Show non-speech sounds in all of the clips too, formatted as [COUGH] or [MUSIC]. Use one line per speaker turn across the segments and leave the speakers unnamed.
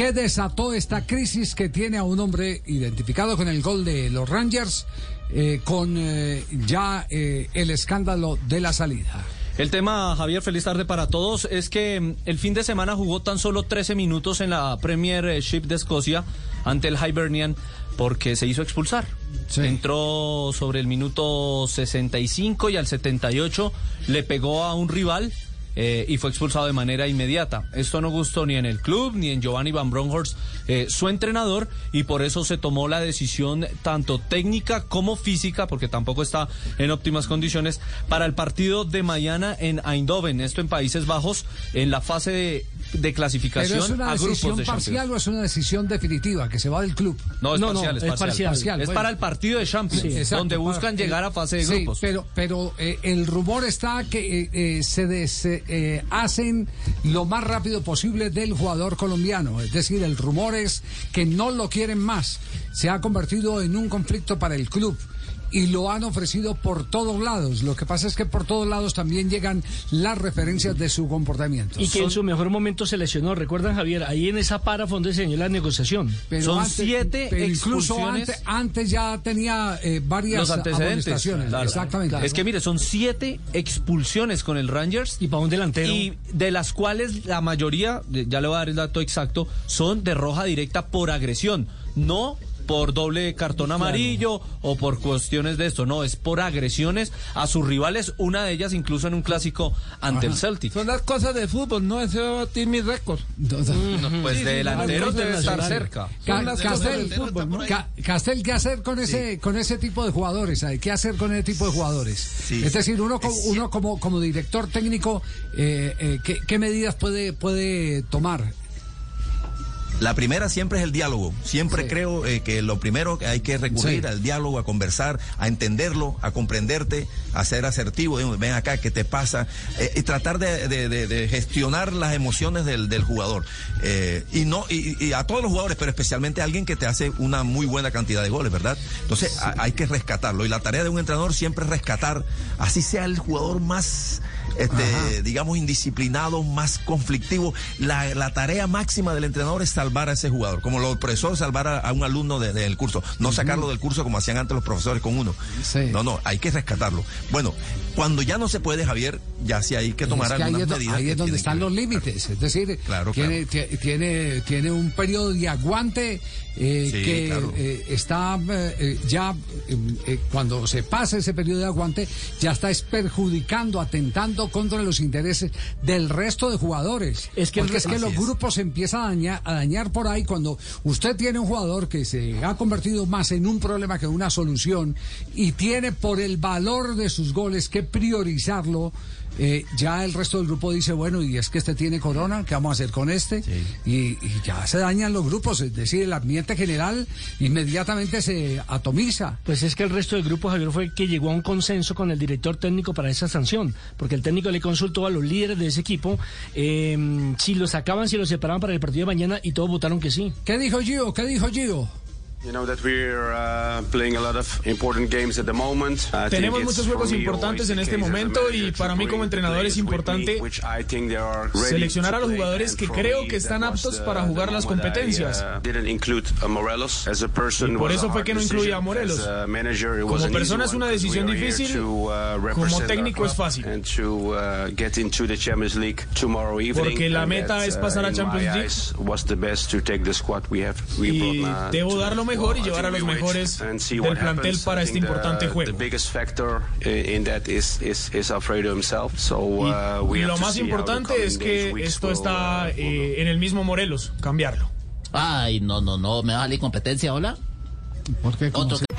¿Qué desató esta crisis que tiene a un hombre identificado con el gol de los Rangers, eh, con eh, ya eh, el escándalo de la salida?
El tema, Javier, feliz tarde para todos, es que mm, el fin de semana jugó tan solo 13 minutos en la Premiership de Escocia ante el Hibernian porque se hizo expulsar.
Sí.
Entró sobre el minuto 65 y al 78 le pegó a un rival eh, y fue expulsado de manera inmediata. Esto no gustó ni en el club ni en Giovanni Van Bronckhorst, eh, su entrenador, y por eso se tomó la decisión tanto técnica como física, porque tampoco está en óptimas condiciones, para el partido de mañana en Eindhoven, esto en Países Bajos, en la fase de, de
¿Pero
clasificación
es una
a grupos
decisión
de
parcial o es una decisión definitiva que se va del club?
No, es
No, no,
parcial, es
es
parcial.
parcial.
Parcial,
Es
bueno.
para el partido de Champions,
Exacto,
donde
para-
buscan
eh,
llegar a fase de
sí,
grupos.
pero, pero eh, el rumor está que eh, eh, se des- eh, hacen lo más rápido posible del jugador colombiano. Es decir, el rumor es que no lo quieren más. Se ha convertido en un conflicto para el club. Y lo han ofrecido por todos lados. Lo que pasa es que por todos lados también llegan las referencias de su comportamiento.
Y que en su mejor momento se lesionó. ¿Recuerdan, Javier? Ahí en esa para fue donde se la negociación.
Pero
Son siete
pero incluso
expulsiones.
antes, antes ya tenía eh, varias
Los antecedentes.
amonestaciones.
claro.
Exactamente.
Es que mire, son siete expulsiones con el Rangers.
Y para un delantero.
Y de las cuales la mayoría, ya le voy a dar el dato exacto, son de roja directa por agresión, no por doble cartón amarillo o por cuestiones de esto, no, es por agresiones a sus rivales, una de ellas incluso en un clásico ante el Celtic.
Son las cosas de fútbol, no ese va a batir mi récord.
No, pues
sí,
de
no,
debe
no,
estar
no, no.
cerca.
Ca- Castel,
del fútbol, ¿no?
Ca- Castel, ¿qué hacer con ese con ese tipo de jugadores? Hay ¿Qué hacer con ese tipo de jugadores?
Sí.
Es decir, uno, uno como, como director técnico, eh, eh, ¿qué, qué medidas puede, puede tomar?
La primera siempre es el diálogo. Siempre
Sí.
creo eh, que lo primero que hay que recurrir
Sí.
al diálogo, a conversar, a entenderlo, a comprenderte, a ser asertivo. Ven acá, ¿qué te pasa? Eh, y tratar de, de- de- de gestionar las emociones del, del jugador. Eh, y no y, y a todos los jugadores, pero especialmente a alguien que te hace una muy buena cantidad de goles, ¿verdad? Entonces a- hay que rescatarlo. Y la tarea de un entrenador siempre es rescatar, así sea el jugador más este, digamos, indisciplinado, más conflictivo. La, la tarea máxima del entrenador es salvar a ese jugador, como los profesores salvar a, a un alumno de- del curso, no sacarlo del curso como hacían antes los profesores con uno.
Sí.
No, no, hay que rescatarlo. Bueno, cuando ya no se puede, Javier, ya sí hay que tomar
Es que ahí
algunas
es, do-
medidas.
ahí es donde están
que
los límites. Es decir,
Claro,
tiene, ti- tiene, tiene un periodo de aguante eh,
Sí,
que
claro.
eh, está eh, ya, eh, eh, cuando se pasa ese periodo de aguante, ya está es perjudicando, atentando contra los intereses del resto de jugadores.
Es que
Porque es que los
es.
grupos se empiezan a dañar, a dañar por ahí cuando usted tiene un jugador que se ha convertido más en un problema que una solución y tiene por el valor de sus goles que priorizarlo. Eh, ya el resto del grupo dice, bueno, y es que este tiene corona, ¿qué vamos a hacer con este? Y, y ya se dañan los grupos, es decir, el ambiente general inmediatamente se atomiza.
Pues es que el resto del grupo, Javier, fue que llegó a un consenso con el director técnico para esa sanción, porque el técnico le consultó a los líderes de ese equipo eh, si lo sacaban, si lo separaban para el partido de mañana y todos votaron que sí.
¿Qué dijo Gio? ¿Qué dijo Gio?
You know that we're playing a lot of important games at the moment. I think
Tenemos muchos juegos importantes en este momento y para mí como entrenador es importante
which I think they are ready
seleccionar a los jugadores que creo que están aptos para jugar las competencias.
uh, didn't include a Morelos as a person
Y por eso fue que no incluía a. Morelos. Como persona es una decisión difícil,
uh,
como técnico es fácil.
uh.
Porque la meta es pasar a Champions League. Y debo dar lo mejor y llevar a los mejores del plantel para este importante
the,
juego.
The biggest factor uh, in that is is is Alfredo himself. So uh, we
Y
have
lo más importante es que esto está
uh,
eh, en el mismo Morelos, cambiarlo.
Ay, no, no, no, me va a salir competencia, hola.
Porque
Otro que-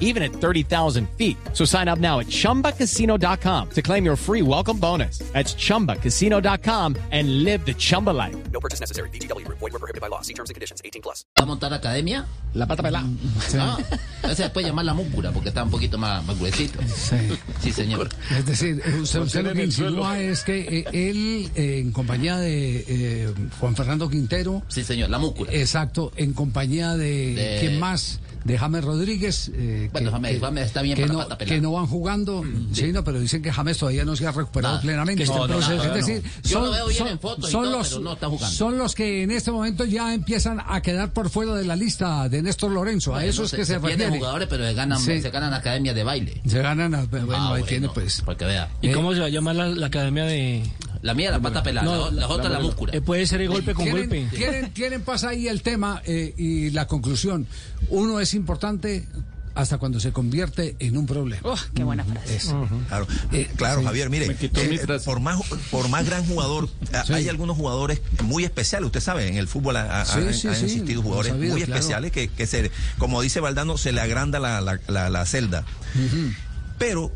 even at 30,000 feet. So sign up now at chumbacasino.com to claim your free welcome bonus. That's chumbacasino.com and live the Chumba life.
No purchase necessary. BGW. Void were prohibited by law. See terms and conditions. 18 plus.
¿Va a montar academia? La pata pelada. [LAUGHS] Ah, ese se puede llamar la múscula porque está un poquito más, más gruesito.
Sí.
Sí, señor.
Es decir, usted, usted lo que insinúa es que eh, él, eh, en compañía de eh, Juan Fernando Quintero.
Sí, señor, la múscula.
Exacto, en compañía de.
De-
¿Quién más? De James Rodríguez. eh,
Bueno, James- James está bien
que
para
no,
pata
que no van jugando. Sí, no, pero dicen que James todavía no se ha recuperado
Nada,
plenamente.
que
No, no,
proceso.
es decir,
Yo lo veo bien en fotos y todo,
los,
pero no está jugando.
son los que en este momento ya empiezan a quedar por fuera de la lista de Néstor Lorenzo. a
Bueno,
eso es que se,
pierden
refiere.
jugadores, pero se ganan,
Sí.
se ganan academia de baile.
Se ganan, a- bueno,
Ah,
ahí
bueno,
tiene pues.
Para que vea.
¿Y cómo se va a llamar la, la academia de...?
La mía, la pata pelada.
No,
la, la otra, la, múscula.
Eh, puede ser el golpe con
tienen,
golpe.
Tienen, tienen pues ahí el tema eh, y la conclusión. Uno es importante hasta cuando se convierte en un problema.
qué buena frase.
Es-
Claro,
Eh,
claro
sí.
Javier, mire, eh, por más por más gran jugador,
Sí.
hay algunos jugadores muy especiales, usted sabe, en el fútbol ha- ha-
Sí,
han,
sí,
han
sí,
existido jugadores
sabido,
muy
claro.
especiales que, que se, como dice Valdano, se le agranda la, la, la- la celda. Pero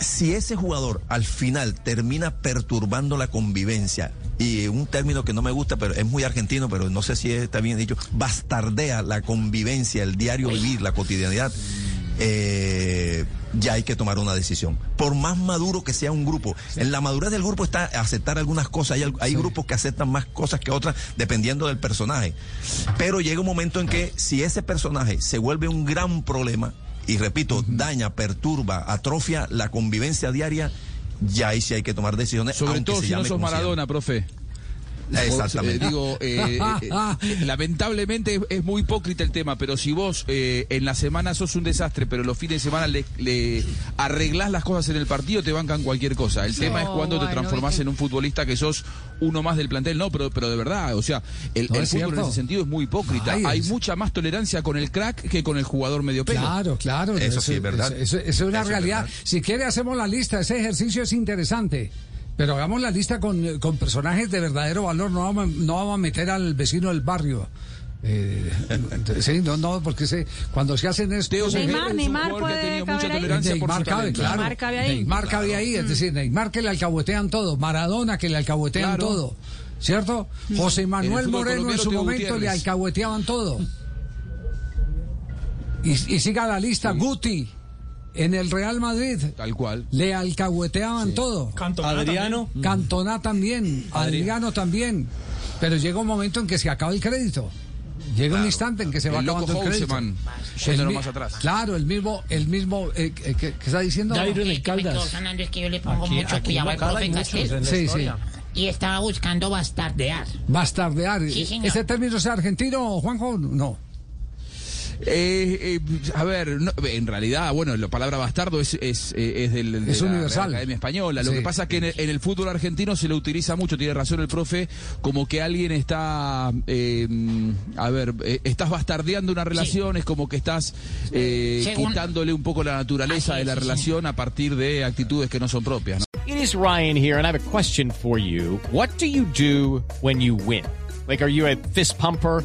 si ese jugador al final termina perturbando la convivencia, y un término que no me gusta, pero es muy argentino, pero no sé si está bien dicho, bastardea la convivencia, el diario vivir, la cotidianidad, eh, ya hay que tomar una decisión. Por más maduro que sea un grupo, en la madurez del grupo está aceptar algunas cosas, hay, hay grupos que aceptan más cosas que otras dependiendo del personaje. Pero llega un momento en que si ese personaje se vuelve un gran problema, y repito, daña, perturba, atrofia la convivencia diaria, ya ahí sí hay que tomar decisiones.
Sobre todo si no sos. Maradona, profe.
Exactamente.
Eh, digo, eh, eh, lamentablemente es, es muy hipócrita el tema, pero si vos eh, en la semana sos un desastre, pero los fines de semana le, le arreglás las cosas en el partido, te bancan cualquier cosa. El tema es cuando te transformás en un futbolista que sos uno más del plantel. No, pero, pero de verdad, o sea, el,
No,
el en ese sentido es muy hipócrita.
Ay,
Hay
es-
mucha más tolerancia con el crack que con el jugador medio pelo.
Claro, claro.
Eso sí es verdad.
Eso, eso- eso es una
Eso
realidad.
verdad.
Si quiere, hacemos la lista. Ese ejercicio es interesante. Pero hagamos la lista con, con personajes de verdadero valor. No vamos, no vamos a meter al vecino del barrio. Eh, sí, no, no, porque se, cuando se hacen esto.
Neymar, Neymar puede caber ahí.
Neymar cabe, claro.
Neymar cabe ahí.
Neymar cabe ahí, es decir, Neymar que le alcahuetean todo, Maradona que le alcahuetean
Claro.
todo, ¿cierto? José Manuel Moreno en su momento le alcahueteaban todo. Y, y siga la lista, Guti, en el Real Madrid,
Tal cual.
le alcahueteaban todo.
Adriano.
Cantona también, Adriano también. Pero llega un momento en que se acaba el crédito. Llega un instante en que se va
El
acabando el crédito. El
más atrás.
Claro, el mismo, el mismo, eh, eh, ¿qué, qué está diciendo?
Jairo en el
que
Caldas.
es que yo le pongo
Aquí-
mucho cuidado al profe Castel
Sí, sí.
y estaba buscando bastardear.
Bastardear.
Sí.
¿Ese término es argentino, Juanjo? No.
Eh, eh, a ver, no, en realidad, bueno, la palabra bastardo es, es, eh, es del, de
Es
la
universal.
Academia Española. Lo
Sí.
que pasa es que en el, en el fútbol argentino se lo utiliza mucho, tiene razón el profe, como que alguien está, eh, a ver, eh, estás bastardeando una relación, es como que estás eh,
Según-
quitándole un poco la naturaleza
Así
de la
sí,
relación a partir de actitudes que no son propias. ¿no?
It is Ryan here, and I have a question for you. What do you do when you win? Like, are you a fist pumper?